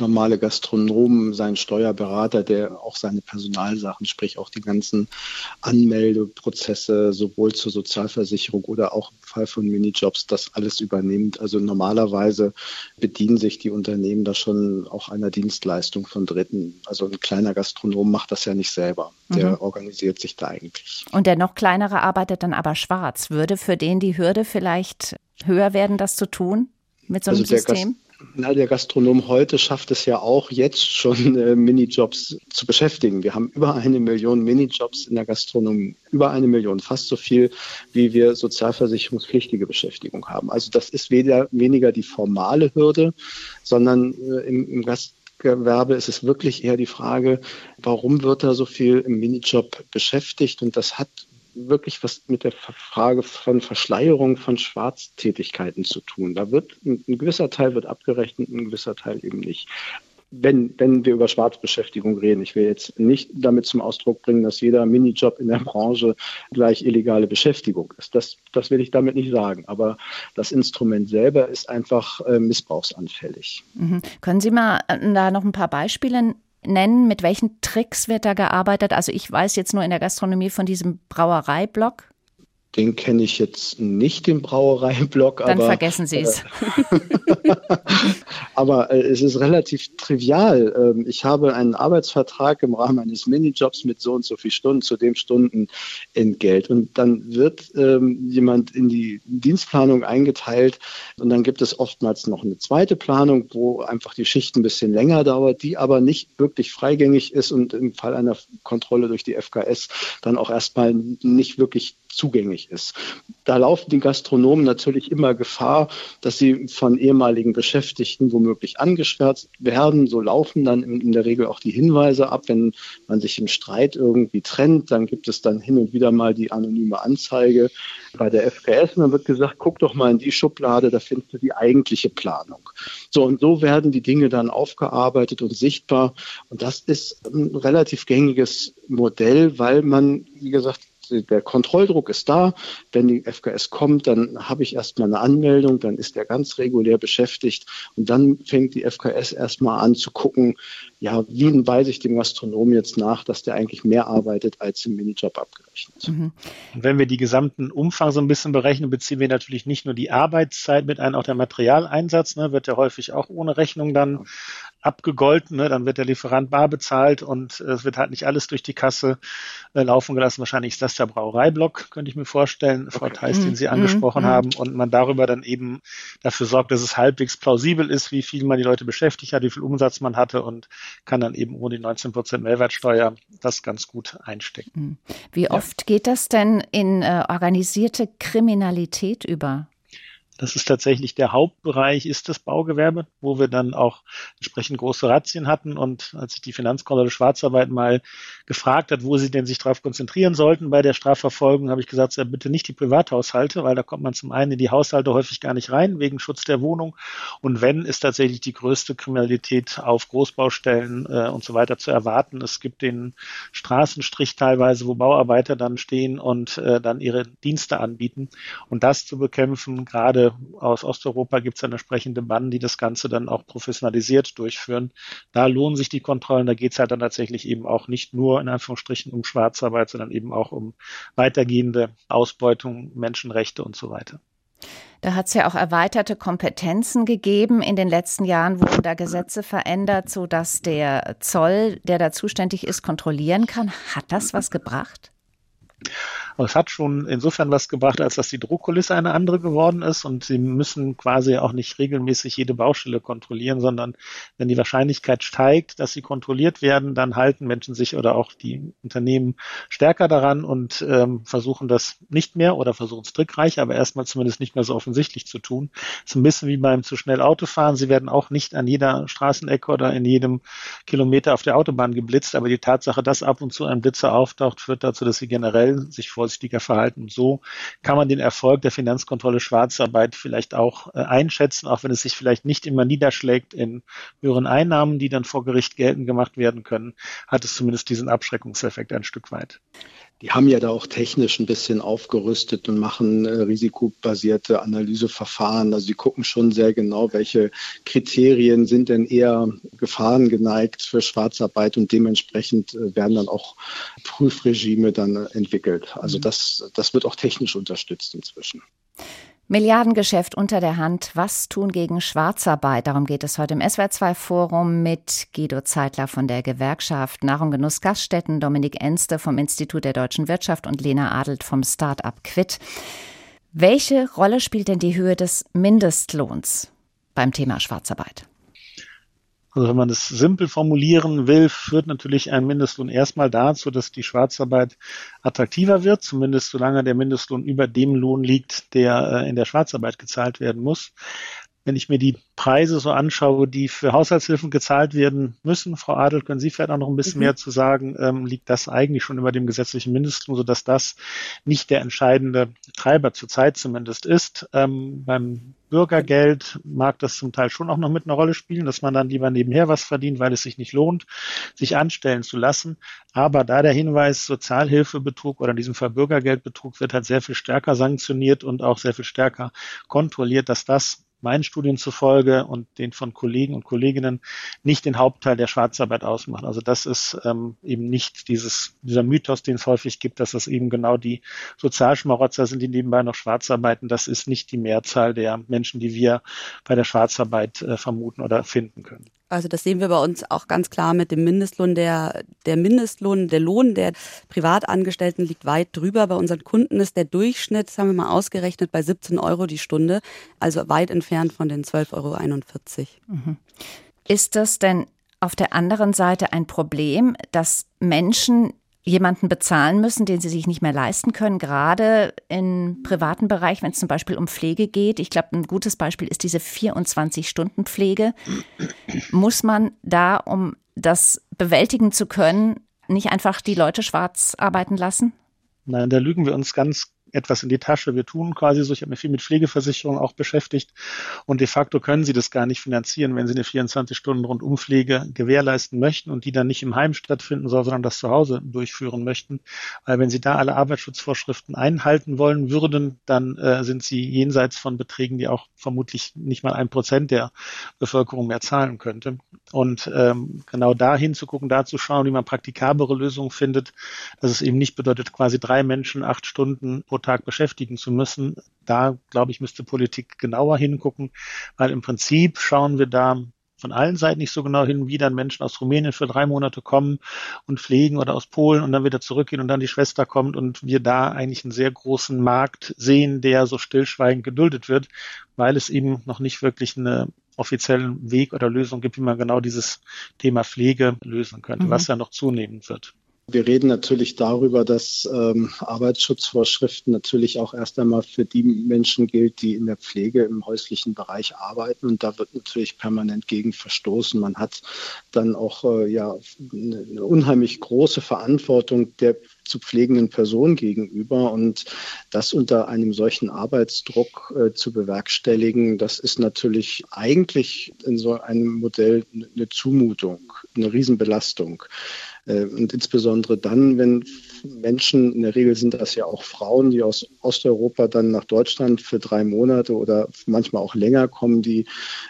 normale Gastronom, sein Steuerberater, der auch seine Personalsachen, sprich auch die ganzen Anmeldeprozesse sowohl zur Sozialversicherung oder auch im Fall von Minijobs, das alles übernimmt. Also normalerweise bedienen sich die Unternehmen da schon auch einer Dienstleistung von Dritten. Also ein kleiner Gastronom macht das ja nicht selber. Der mhm. organisiert sich da eigentlich. Und der noch kleinere arbeitet dann aber schwarz. Würde für den die Hürde vielleicht höher werden, das zu tun? mit so einem also System? Na, der Gastronom heute schafft es ja auch jetzt schon äh, Minijobs zu beschäftigen. Wir haben über eine Million Minijobs in der Gastronomie, über eine Million, fast so viel, wie wir sozialversicherungspflichtige Beschäftigung haben. Also das ist weder, weniger die formale Hürde, sondern äh, im, im Gastgewerbe ist es wirklich eher die Frage, warum wird da so viel im Minijob beschäftigt? Und das hat wirklich was mit der Frage von Verschleierung von Schwarztätigkeiten zu tun. Da wird ein, gewisser Teil wird abgerechnet, ein gewisser Teil eben nicht wenn, wenn wir über Schwarzbeschäftigung reden. Ich will jetzt nicht damit zum Ausdruck bringen, dass jeder Minijob in der Branche gleich illegale Beschäftigung ist. Das, das will ich damit nicht sagen. Aber das Instrument selber ist einfach äh, missbrauchsanfällig. Mhm. Können Sie mal äh, da noch ein paar Beispiele nennen? Mit welchen Tricks wird da gearbeitet? Also ich weiß jetzt nur in der Gastronomie von diesem Brauereiblock. Den kenne ich jetzt nicht, den Brauereiblock. Dann aber, vergessen Sie es. Äh, aber äh, es ist relativ trivial. Ähm, ich habe einen Arbeitsvertrag im Rahmen eines Minijobs mit so und so viel Stunden, zu dem Stunden Entgelt. Und dann wird ähm, jemand in die Dienstplanung eingeteilt und dann gibt es oftmals noch eine zweite Planung, wo einfach die Schicht ein bisschen länger dauert, die aber nicht wirklich freigängig ist und im Fall einer Kontrolle durch die FKS dann auch erstmal nicht wirklich zugänglich ist. Da laufen die Gastronomen natürlich immer Gefahr, dass sie von ehemaligen Beschäftigten womöglich angesperrt werden. So laufen dann in der Regel auch die Hinweise ab. Wenn man sich im Streit irgendwie trennt, dann gibt es dann hin und wieder mal die anonyme Anzeige bei der FKS und dann wird gesagt, guck doch mal in die Schublade, da findest du die eigentliche Planung. So und so werden die Dinge dann aufgearbeitet und sichtbar. Und das ist ein relativ gängiges Modell, weil man, wie gesagt, der Kontrolldruck ist da. Wenn die FKS kommt, dann habe ich erstmal eine Anmeldung, dann ist der ganz regulär beschäftigt und dann fängt die FKS erstmal an zu gucken, ja, wie weise ich dem Gastronomen jetzt nach, dass der eigentlich mehr arbeitet als im Minijob abgerechnet. Mhm. Und wenn wir die gesamten Umfang so ein bisschen berechnen, beziehen wir natürlich nicht nur die Arbeitszeit mit ein, auch der Materialeinsatz, ne, wird ja häufig auch ohne Rechnung dann abgegolten, ne? dann wird der Lieferant bar bezahlt und äh, es wird halt nicht alles durch die Kasse äh, laufen gelassen. Wahrscheinlich ist das der Brauereiblock, könnte ich mir vorstellen, okay. Frau Theis, den mhm. Sie angesprochen mhm. haben und man darüber dann eben dafür sorgt, dass es halbwegs plausibel ist, wie viel man die Leute beschäftigt hat, wie viel Umsatz man hatte und kann dann eben ohne die 19 Prozent Mehrwertsteuer das ganz gut einstecken. Mhm. Wie oft ja. geht das denn in äh, organisierte Kriminalität über? Das ist tatsächlich der Hauptbereich, ist das Baugewerbe, wo wir dann auch entsprechend große Razzien hatten. Und als sich die Finanzkontrolle Schwarzarbeit mal gefragt hat, wo sie denn sich darauf konzentrieren sollten bei der Strafverfolgung, habe ich gesagt, ja, bitte nicht die Privathaushalte, weil da kommt man zum einen in die Haushalte häufig gar nicht rein, wegen Schutz der Wohnung. Und wenn, ist tatsächlich die größte Kriminalität auf Großbaustellen äh, und so weiter zu erwarten. Es gibt den Straßenstrich teilweise, wo Bauarbeiter dann stehen und äh, dann ihre Dienste anbieten. Und das zu bekämpfen, gerade aus Osteuropa gibt es dann entsprechende Banden, die das Ganze dann auch professionalisiert durchführen. Da lohnen sich die Kontrollen. Da geht es halt dann tatsächlich eben auch nicht nur in Anführungsstrichen um Schwarzarbeit, sondern eben auch um weitergehende Ausbeutung, Menschenrechte und so weiter. Da hat es ja auch erweiterte Kompetenzen gegeben. In den letzten Jahren wurden da Gesetze verändert, sodass der Zoll, der da zuständig ist, kontrollieren kann. Hat das was gebracht? Aber es hat schon insofern was gebracht, als dass die Druckkulisse eine andere geworden ist und sie müssen quasi auch nicht regelmäßig jede Baustelle kontrollieren, sondern wenn die Wahrscheinlichkeit steigt, dass sie kontrolliert werden, dann halten Menschen sich oder auch die Unternehmen stärker daran und ähm, versuchen das nicht mehr oder versuchen es trickreich, aber erstmal zumindest nicht mehr so offensichtlich zu tun. Es ist ein bisschen wie beim zu schnell Autofahren. Sie werden auch nicht an jeder Straßenecke oder in jedem Kilometer auf der Autobahn geblitzt, aber die Tatsache, dass ab und zu ein Blitzer auftaucht, führt dazu, dass sie generell sich vor vorsichtiger verhalten. So kann man den Erfolg der Finanzkontrolle Schwarzarbeit vielleicht auch äh, einschätzen, auch wenn es sich vielleicht nicht immer niederschlägt in höheren Einnahmen, die dann vor Gericht geltend gemacht werden können, hat es zumindest diesen Abschreckungseffekt ein Stück weit. Die haben ja da auch technisch ein bisschen aufgerüstet und machen äh, risikobasierte Analyseverfahren. Also sie gucken schon sehr genau, welche Kriterien sind denn eher gefahrengeneigt für Schwarzarbeit und dementsprechend äh, werden dann auch Prüfregime dann entwickelt. Also mhm. das, das wird auch technisch unterstützt inzwischen. Milliardengeschäft unter der Hand. Was tun gegen Schwarzarbeit? Darum geht es heute im SWR2-Forum mit Guido Zeitler von der Gewerkschaft Nahrung Genuss Gaststätten, Dominik Enste vom Institut der deutschen Wirtschaft und Lena Adelt vom Start-up Quit. Welche Rolle spielt denn die Höhe des Mindestlohns beim Thema Schwarzarbeit? Also wenn man es simpel formulieren will, führt natürlich ein Mindestlohn erstmal dazu, dass die Schwarzarbeit attraktiver wird, zumindest solange der Mindestlohn über dem Lohn liegt, der äh, in der Schwarzarbeit gezahlt werden muss wenn ich mir die Preise so anschaue, die für Haushaltshilfen gezahlt werden müssen, Frau Adel, können Sie vielleicht auch noch ein bisschen mhm. mehr zu sagen, ähm, liegt das eigentlich schon über dem gesetzlichen Mindestlohn, sodass das nicht der entscheidende Treiber zurzeit zumindest ist. Ähm, beim Bürgergeld mag das zum Teil schon auch noch mit einer Rolle spielen, dass man dann lieber nebenher was verdient, weil es sich nicht lohnt, sich anstellen zu lassen. Aber da der Hinweis Sozialhilfebetrug oder in diesem Fall Bürgergeldbetrug wird halt sehr viel stärker sanktioniert und auch sehr viel stärker kontrolliert, dass das meinen Studien zufolge und den von Kollegen und Kolleginnen nicht den Hauptteil der Schwarzarbeit ausmachen. Also das ist ähm, eben nicht dieses, dieser Mythos, den es häufig gibt, dass das eben genau die Sozialschmarotzer sind, die nebenbei noch schwarz arbeiten. Das ist nicht die Mehrzahl der Menschen, die wir bei der Schwarzarbeit äh, vermuten oder finden können. Also das sehen wir bei uns auch ganz klar mit dem Mindestlohn. Der, der Mindestlohn, der Lohn der Privatangestellten liegt weit drüber. Bei unseren Kunden ist der Durchschnitt, das haben wir mal ausgerechnet, bei 17 Euro die Stunde, also weit entfernt von den 12,41 Euro. Mhm. Ist das denn auf der anderen Seite ein Problem, dass Menschen jemanden bezahlen müssen, den sie sich nicht mehr leisten können, gerade im privaten Bereich, wenn es zum Beispiel um Pflege geht. Ich glaube, ein gutes Beispiel ist diese 24-Stunden-Pflege. Muss man da, um das bewältigen zu können, nicht einfach die Leute schwarz arbeiten lassen? Nein, da lügen wir uns ganz etwas in die Tasche. Wir tun quasi so, ich habe mich viel mit Pflegeversicherung auch beschäftigt und de facto können sie das gar nicht finanzieren, wenn sie eine 24-Stunden-Rundumpflege gewährleisten möchten und die dann nicht im Heim stattfinden soll, sondern das zu Hause durchführen möchten. Weil wenn sie da alle Arbeitsschutzvorschriften einhalten wollen würden, dann äh, sind sie jenseits von Beträgen, die auch vermutlich nicht mal ein Prozent der Bevölkerung mehr zahlen könnte. Und ähm, genau da hinzugucken, da zu schauen, wie man praktikablere Lösungen findet, dass es eben nicht bedeutet, quasi drei Menschen acht Stunden pro Tag beschäftigen zu müssen. Da, glaube ich, müsste Politik genauer hingucken, weil im Prinzip schauen wir da von allen Seiten nicht so genau hin, wie dann Menschen aus Rumänien für drei Monate kommen und pflegen oder aus Polen und dann wieder zurückgehen und dann die Schwester kommt und wir da eigentlich einen sehr großen Markt sehen, der so stillschweigend geduldet wird, weil es eben noch nicht wirklich einen offiziellen Weg oder Lösung gibt, wie man genau dieses Thema Pflege lösen könnte, mhm. was ja noch zunehmen wird. Wir reden natürlich darüber, dass ähm, Arbeitsschutzvorschriften natürlich auch erst einmal für die Menschen gilt, die in der Pflege im häuslichen Bereich arbeiten. Und da wird natürlich permanent gegen verstoßen. Man hat dann auch äh, ja eine unheimlich große Verantwortung der zu pflegenden Person gegenüber. Und das unter einem solchen Arbeitsdruck äh, zu bewerkstelligen, das ist natürlich eigentlich in so einem Modell eine Zumutung, eine Riesenbelastung. Äh, und insbesondere dann, wenn Menschen, in der Regel sind das ja auch Frauen, die aus Osteuropa dann nach Deutschland für drei Monate oder manchmal auch länger kommen, die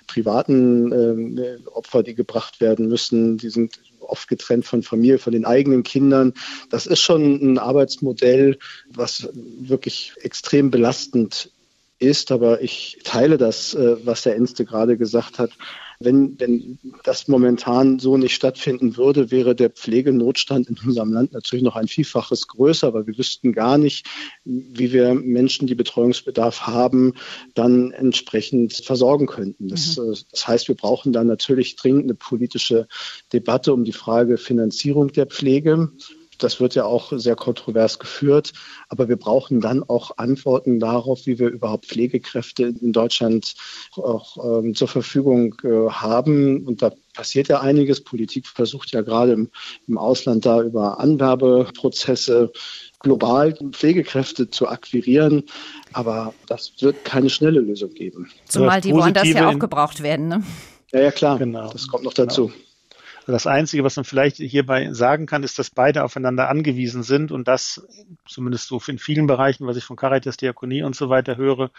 privaten äh, Opfer, die gebracht werden müssen, die sind oft getrennt von Familie, von den eigenen Kindern. Das ist schon ein Arbeitsmodell, was wirklich extrem belastend ist. Aber ich teile das, äh, was der Enste gerade gesagt hat. Wenn, wenn das momentan so nicht stattfinden würde, wäre der Pflegenotstand in unserem Land natürlich noch ein Vielfaches größer, aber wir wüssten gar nicht, wie wir Menschen, die Betreuungsbedarf haben, dann entsprechend versorgen könnten. Das, mhm. Das heißt, wir brauchen dann natürlich dringend eine politische Debatte um die Frage Finanzierung der Pflege. Das wird ja auch sehr kontrovers geführt. Aber wir brauchen dann auch Antworten darauf, wie wir überhaupt Pflegekräfte in Deutschland auch ähm, zur Verfügung äh, haben. Und da passiert ja einiges. Politik versucht ja gerade im, im Ausland da über Anwerbeprozesse global Pflegekräfte zu akquirieren. Aber das wird keine schnelle Lösung geben. Zumal die woanders ja auch gebraucht werden. Ne? Ja, ja, klar. Genau. Das kommt noch dazu. Genau. Das Einzige, was man vielleicht hierbei sagen kann, ist, dass beide aufeinander angewiesen sind und das, zumindest so in vielen Bereichen, was ich von Caritas, Diakonie und so weiter höre,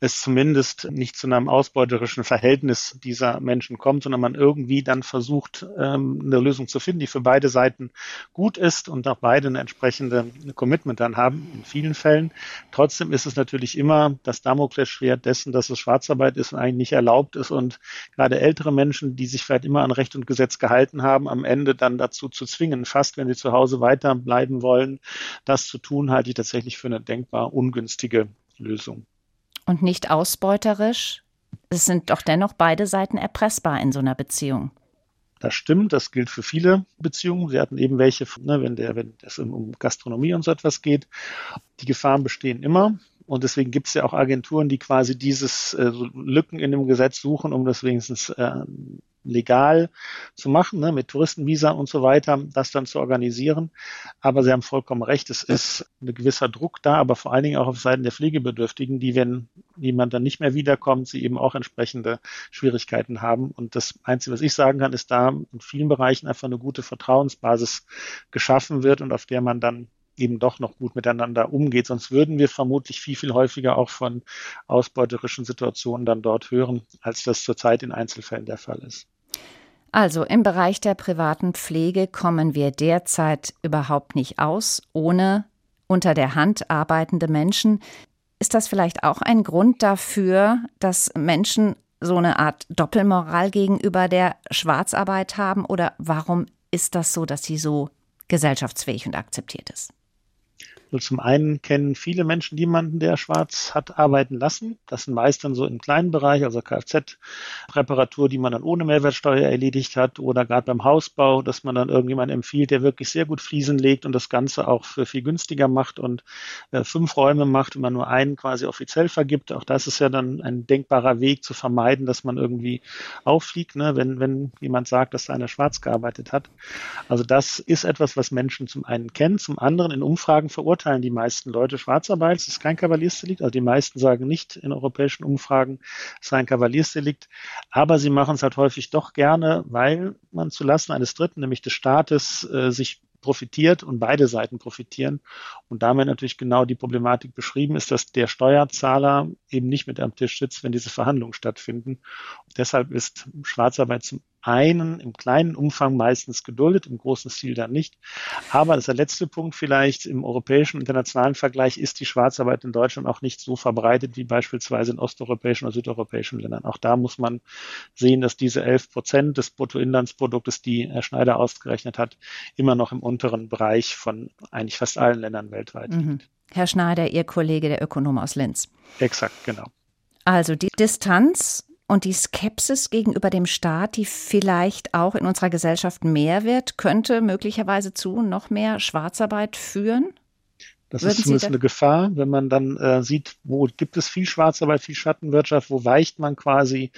es zumindest nicht zu einem ausbeuterischen Verhältnis dieser Menschen kommt, sondern man irgendwie dann versucht, ähm, eine Lösung zu finden, die für beide Seiten gut ist und auch beide eine entsprechende Commitment dann haben, in vielen Fällen. Trotzdem ist es natürlich immer das Damoklesschwert dessen, dass es Schwarzarbeit ist und eigentlich nicht erlaubt ist und gerade ältere Menschen, die sich vielleicht immer an Recht und Gesetz gehalten gehalten haben, am Ende dann dazu zu zwingen, fast wenn sie zu Hause weiterbleiben wollen, das zu tun, halte ich tatsächlich für eine denkbar ungünstige Lösung. Und nicht ausbeuterisch? es sind doch dennoch beide Seiten erpressbar in so einer Beziehung. Das stimmt, das gilt für viele Beziehungen. Sie hatten eben welche, ne, wenn, der, wenn es um Gastronomie und so etwas geht. Die Gefahren bestehen immer. Und deswegen gibt es ja auch Agenturen, die quasi dieses äh, Lücken in dem Gesetz suchen, um das wenigstens äh, legal zu machen, ne, mit Touristenvisa und so weiter, das dann zu organisieren. Aber Sie haben vollkommen recht, es ist ein gewisser Druck da, aber vor allen Dingen auch auf Seiten der Pflegebedürftigen, die, wenn jemand dann nicht mehr wiederkommt, sie eben auch entsprechende Schwierigkeiten haben. Und das Einzige, was ich sagen kann, ist da in vielen Bereichen einfach eine gute Vertrauensbasis geschaffen wird und auf der man dann eben doch noch gut miteinander umgeht. Sonst würden wir vermutlich viel, viel häufiger auch von ausbeuterischen Situationen dann dort hören, als das zurzeit in Einzelfällen der Fall ist. Also im Bereich der privaten Pflege kommen wir derzeit überhaupt nicht aus, ohne unter der Hand arbeitende Menschen. Ist das vielleicht auch ein Grund dafür, dass Menschen so eine Art Doppelmoral gegenüber der Schwarzarbeit haben? Oder warum ist das so, dass sie so gesellschaftsfähig und akzeptiert ist? Also zum einen kennen viele Menschen jemanden, der schwarz hat arbeiten lassen. Das sind meist dann so im kleinen Bereich, also Kfz-Reparatur, die man dann ohne Mehrwertsteuer erledigt hat oder gerade beim Hausbau, dass man dann irgendjemand empfiehlt, der wirklich sehr gut Fliesen legt und das Ganze auch für viel günstiger macht und äh, fünf Räume macht und man nur einen quasi offiziell vergibt. Auch das ist ja dann ein denkbarer Weg zu vermeiden, dass man irgendwie auffliegt, ne, wenn, wenn jemand sagt, dass einer schwarz gearbeitet hat. Also das ist etwas, was Menschen zum einen kennen, zum anderen in Umfragen verurteilen verurteilen die meisten Leute Schwarzarbeit. Es ist kein Kavaliersdelikt. Also die meisten sagen nicht in europäischen Umfragen, es sei ein Kavaliersdelikt. Aber sie machen es halt häufig doch gerne, weil man zulasten eines Dritten, nämlich des Staates, äh, sich profitiert und beide Seiten profitieren. Und damit natürlich genau die Problematik beschrieben ist, dass der Steuerzahler eben nicht mit am Tisch sitzt, wenn diese Verhandlungen stattfinden. Und deshalb ist Schwarzarbeit zum einen im kleinen Umfang meistens geduldet, im großen Stil dann nicht. Aber das ist der letzte Punkt vielleicht, im europäischen internationalen Vergleich ist die Schwarzarbeit in Deutschland auch nicht so verbreitet wie beispielsweise in osteuropäischen oder südeuropäischen Ländern. Auch da muss man sehen, dass diese 11 Prozent des Bruttoinlandsproduktes, die Herr Schneider ausgerechnet hat, immer noch im unteren Bereich von eigentlich fast allen Ländern weltweit mhm. liegt. Herr Schneider, Ihr Kollege, der Ökonom aus Linz. Exakt, genau. Also die Distanz und die Skepsis gegenüber dem Staat, die vielleicht auch in unserer Gesellschaft mehr wird, könnte möglicherweise zu noch mehr Schwarzarbeit führen? Das Würden ist zumindest eine Gefahr, wenn man dann äh, sieht, wo gibt es viel Schwarzarbeit, viel Schattenwirtschaft, wo weicht man quasi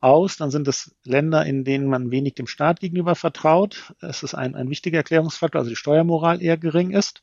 aus, dann sind es Länder, in denen man wenig dem Staat gegenüber vertraut. Es ist ein, ein wichtiger Erklärungsfaktor, also die Steuermoral eher gering ist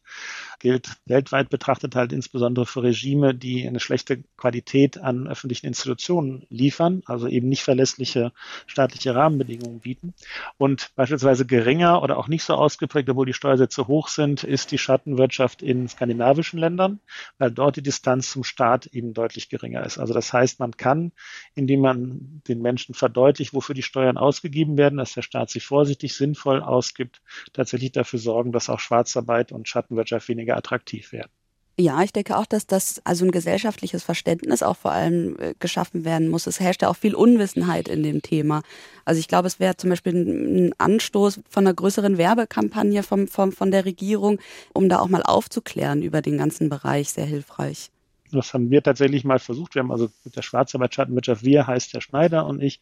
gilt weltweit betrachtet halt insbesondere für Regime, die eine schlechte Qualität an öffentlichen Institutionen liefern, also eben nicht verlässliche staatliche Rahmenbedingungen bieten. Und beispielsweise geringer oder auch nicht so ausgeprägt, obwohl die Steuersätze hoch sind, ist die Schattenwirtschaft in skandinavischen Ländern, weil dort die Distanz zum Staat eben deutlich geringer ist. Also das heißt, man kann, indem man den Menschen verdeutlicht, wofür die Steuern ausgegeben werden, dass der Staat sie vorsichtig sinnvoll ausgibt, tatsächlich dafür sorgen, dass auch Schwarzarbeit und Schattenwirtschaft weniger attraktiv werden. Ja, ich denke auch, dass das also ein gesellschaftliches Verständnis auch vor allem äh, geschaffen werden muss. Es herrscht ja auch viel Unwissenheit in dem Thema. Also ich glaube, es wäre zum Beispiel ein Anstoß von einer größeren Werbekampagne vom, vom, von der Regierung, um da auch mal aufzuklären über den ganzen Bereich, sehr hilfreich. Das haben wir tatsächlich mal versucht. Wir haben also mit der Schwarzarbeit Schattenwirtschaft, wir heißt der Schneider und ich,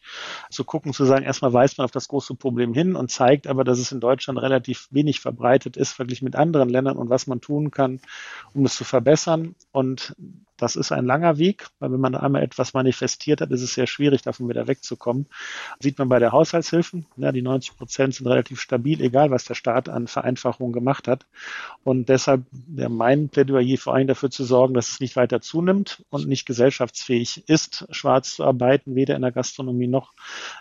zu gucken, zu sagen, erstmal weist man auf das große Problem hin und zeigt aber, dass es in Deutschland relativ wenig verbreitet ist, verglichen mit anderen Ländern und was man tun kann, um es zu verbessern. Und das ist ein langer Weg, weil wenn man einmal etwas manifestiert hat, ist es sehr schwierig, davon wieder wegzukommen. sieht man bei der Haushaltshilfen. Ja, die 90 Prozent sind relativ stabil, egal was der Staat an Vereinfachungen gemacht hat. Und deshalb ja, mein Plädoyer vor allem dafür zu sorgen, dass es nicht weiter zunimmt und nicht gesellschaftsfähig ist, schwarz zu arbeiten, weder in der Gastronomie noch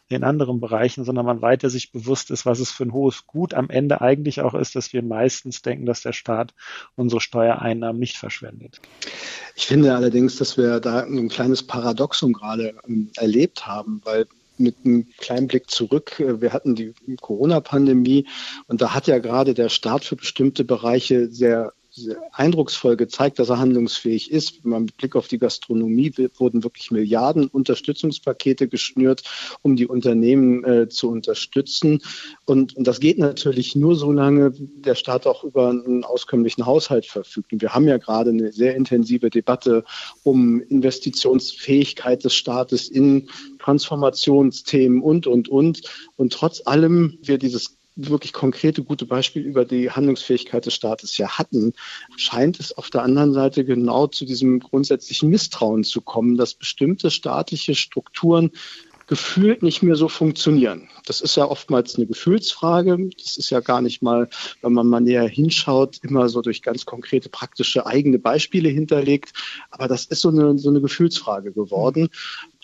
in anderen Bereichen, sondern man weiter sich bewusst ist, was es für ein hohes Gut am Ende eigentlich auch ist, dass wir meistens denken, dass der Staat unsere Steuereinnahmen nicht verschwendet. Ich finde allerdings, dass wir da ein kleines Paradoxum gerade ähm, erlebt haben, weil mit einem kleinen Blick zurück, äh, wir hatten die Corona-Pandemie und da hat ja gerade der Staat für bestimmte Bereiche sehr eindrucksvoll gezeigt, dass er handlungsfähig ist. Mit Blick auf die Gastronomie wurden wirklich Milliarden Unterstützungspakete geschnürt, um die Unternehmen äh, zu unterstützen. Und, und das geht natürlich nur so lange, der Staat auch über einen auskömmlichen Haushalt verfügt. Und wir haben ja gerade eine sehr intensive Debatte um Investitionsfähigkeit des Staates in Transformationsthemen und, und, und. Und trotz allem wir dieses wirklich konkrete, gute Beispiel über die Handlungsfähigkeit des Staates ja hatten, scheint es auf der anderen Seite genau zu diesem grundsätzlichen Misstrauen zu kommen, dass bestimmte staatliche Strukturen gefühlt nicht mehr so funktionieren. Das ist ja oftmals eine Gefühlsfrage. Das ist ja gar nicht mal, wenn man mal näher hinschaut, immer so durch ganz konkrete praktische eigene Beispiele hinterlegt. Aber das ist so eine, so eine Gefühlsfrage geworden.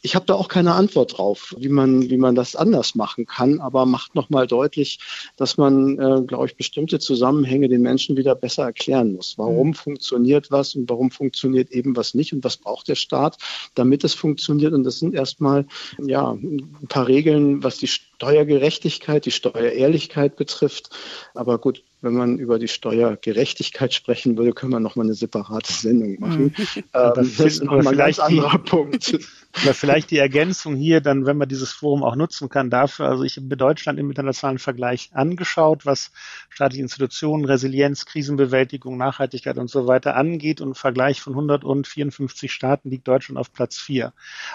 Ich habe da auch keine Antwort drauf, wie man, wie man das anders machen kann, aber macht nochmal deutlich, dass man, äh, glaube ich, bestimmte Zusammenhänge den Menschen wieder besser erklären muss. Warum mhm. funktioniert was und warum funktioniert eben was nicht und was braucht der Staat, damit es funktioniert. Und das sind erstmal ja, ein paar Regeln, was die Steuergerechtigkeit, die Steuerehrlichkeit betrifft. Aber gut, wenn man über die Steuergerechtigkeit sprechen würde, können wir nochmal eine separate Sendung machen. Mhm. Ähm, das ist nochmal ein ganz anderer Punkt. Aber vielleicht die Ergänzung hier, dann, wenn man dieses Forum auch nutzen kann, dafür, also ich habe Deutschland im internationalen Vergleich angeschaut, was staatliche Institutionen, Resilienz, Krisenbewältigung, Nachhaltigkeit und so weiter angeht und im Vergleich von 154 Staaten liegt Deutschland auf Platz 4.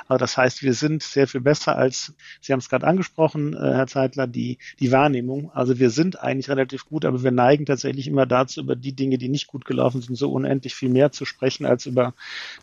Also das heißt, wir sind sehr viel besser als, Sie haben es gerade angesprochen, äh, Herr Zeitler, die, die Wahrnehmung. Also wir sind eigentlich relativ gut, aber wir neigen tatsächlich immer dazu, über die Dinge, die nicht gut gelaufen sind, so unendlich viel mehr zu sprechen, als über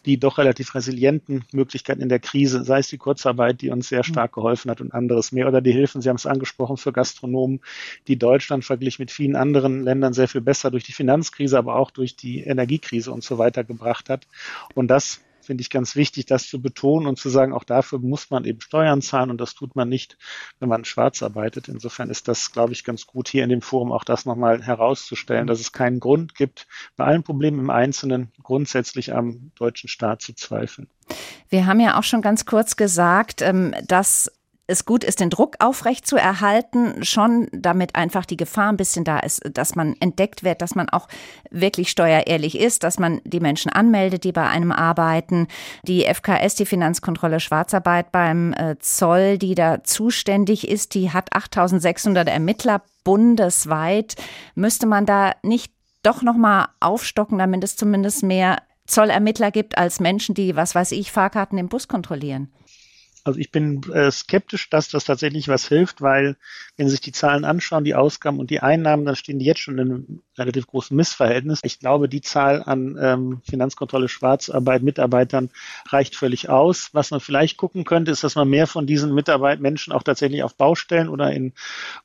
die doch relativ resilienten Möglichkeiten in der Krise, sei es die Kurzarbeit, die uns sehr stark geholfen hat und anderes mehr, oder die Hilfen, Sie haben es angesprochen, für Gastronomen, die Deutschland verglichen mit vielen anderen Ländern sehr viel besser durch die Finanzkrise, aber auch durch die Energiekrise und so weiter gebracht hat. Und das finde ich ganz wichtig, das zu betonen und zu sagen, auch dafür muss man eben Steuern zahlen und das tut man nicht, wenn man schwarz arbeitet. Insofern ist das, glaube ich, ganz gut, hier in dem Forum auch das nochmal herauszustellen, dass es keinen Grund gibt, bei allen Problemen im Einzelnen grundsätzlich am deutschen Staat zu zweifeln. Wir haben ja auch schon ganz kurz gesagt, ähm, dass es gut ist, den Druck aufrecht zu erhalten, schon damit einfach die Gefahr ein bisschen da ist, dass man entdeckt wird, dass man auch wirklich steuerehrlich ist, dass man die Menschen anmeldet, die bei einem arbeiten. Die FKS, die Finanzkontrolle Schwarzarbeit beim äh, Zoll, die da zuständig ist, die hat 8600 Ermittler bundesweit. Müsste man da nicht doch noch mal aufstocken, damit es zumindest mehr Zollermittler gibt als Menschen, die, was weiß ich, Fahrkarten im Bus kontrollieren? Also ich bin äh, skeptisch, dass das tatsächlich was hilft, weil wenn Sie sich die Zahlen anschauen, die Ausgaben und die Einnahmen, dann stehen die jetzt schon in einem relativ großen Missverhältnis. Ich glaube, die Zahl an ähm, Finanzkontrolle Schwarzarbeit Mitarbeitern reicht völlig aus. Was man vielleicht gucken könnte, ist, dass man mehr von diesen Mitarbeit Menschen auch tatsächlich auf Baustellen oder in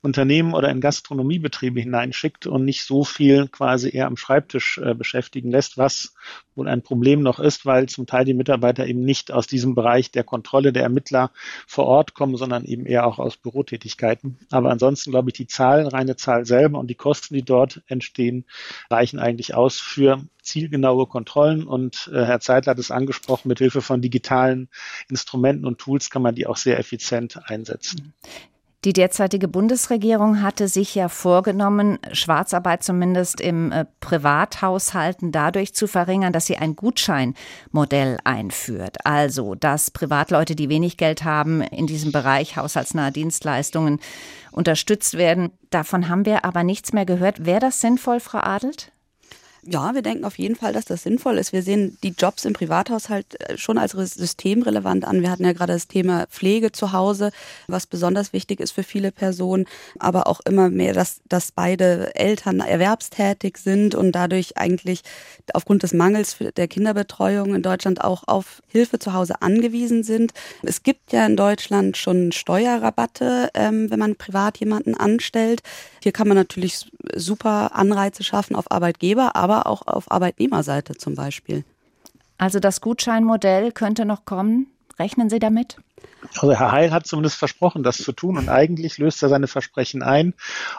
Unternehmen oder in Gastronomiebetriebe hineinschickt und nicht so viel quasi eher am Schreibtisch äh, beschäftigen lässt, was wohl ein Problem noch ist, weil zum Teil die Mitarbeiter eben nicht aus diesem Bereich der Kontrolle der Ermittler vor Ort kommen, sondern eben eher auch aus Bürotätigkeiten. Aber ansonsten glaube ich, die Zahl, reine Zahl selber und die Kosten, die dort entstehen, reichen eigentlich aus für zielgenaue Kontrollen. Und äh, Herr Zeitler hat es angesprochen, mit Hilfe von digitalen Instrumenten und Tools kann man die auch sehr effizient einsetzen. Die derzeitige Bundesregierung hatte sich ja vorgenommen, Schwarzarbeit zumindest im äh, Privathaushalten dadurch zu verringern, dass sie ein Gutscheinmodell einführt. Also, dass Privatleute, die wenig Geld haben, in diesem Bereich haushaltsnahe Dienstleistungen unterstützt werden. Davon haben wir aber nichts mehr gehört. Wäre das sinnvoll, Frau Adelt? Ja, wir denken auf jeden Fall, dass das sinnvoll ist. Wir sehen die Jobs im Privathaushalt äh, schon als systemrelevant an. Wir hatten ja gerade das Thema Pflege zu Hause, was besonders wichtig ist für viele Personen, aber auch immer mehr, dass, dass beide Eltern erwerbstätig sind und dadurch eigentlich aufgrund des Mangels der Kinderbetreuung in Deutschland auch auf Hilfe zu Hause angewiesen sind. Es gibt ja in Deutschland schon Steuerrabatte, ähm, wenn man privat jemanden anstellt. Hier kann man natürlich super Anreize schaffen auf Arbeitgeber, aber auch auf Arbeitnehmerseite zum Beispiel. Also das Gutscheinmodell könnte noch kommen? Rechnen Sie damit? Also Herr Heil hat zumindest versprochen, das zu tun und eigentlich löst er seine Versprechen ein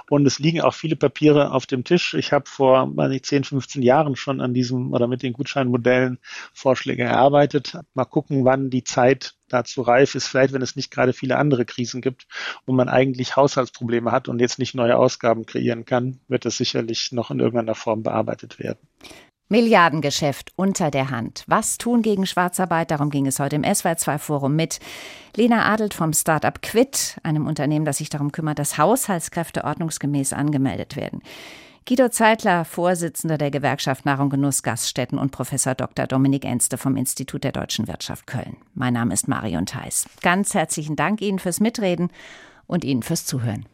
und es liegen auch viele Papiere auf dem Tisch. Ich habe vor weiß nicht, 10, 15 Jahren schon an diesem oder mit den Gutscheinmodellen Vorschläge erarbeitet. Mal gucken, wann die Zeit dazu reif ist, vielleicht wenn es nicht gerade viele andere Krisen gibt, wo man eigentlich Haushaltsprobleme hat und jetzt nicht neue Ausgaben kreieren kann, wird es sicherlich noch in irgendeiner Form bearbeitet werden. Milliardengeschäft unter der Hand. Was tun gegen Schwarzarbeit? Darum ging es heute im SWR2-Forum mit Lena Adelt vom Startup Quit, einem Unternehmen, das sich darum kümmert, dass Haushaltskräfte ordnungsgemäß angemeldet werden. Guido Zeitler, Vorsitzender der Gewerkschaft Nahrung Genuss Gaststätten und Professor Dr. Dominik Enste vom Institut der deutschen Wirtschaft Köln. Mein Name ist Marion Theis. Ganz herzlichen Dank Ihnen fürs Mitreden und Ihnen fürs Zuhören.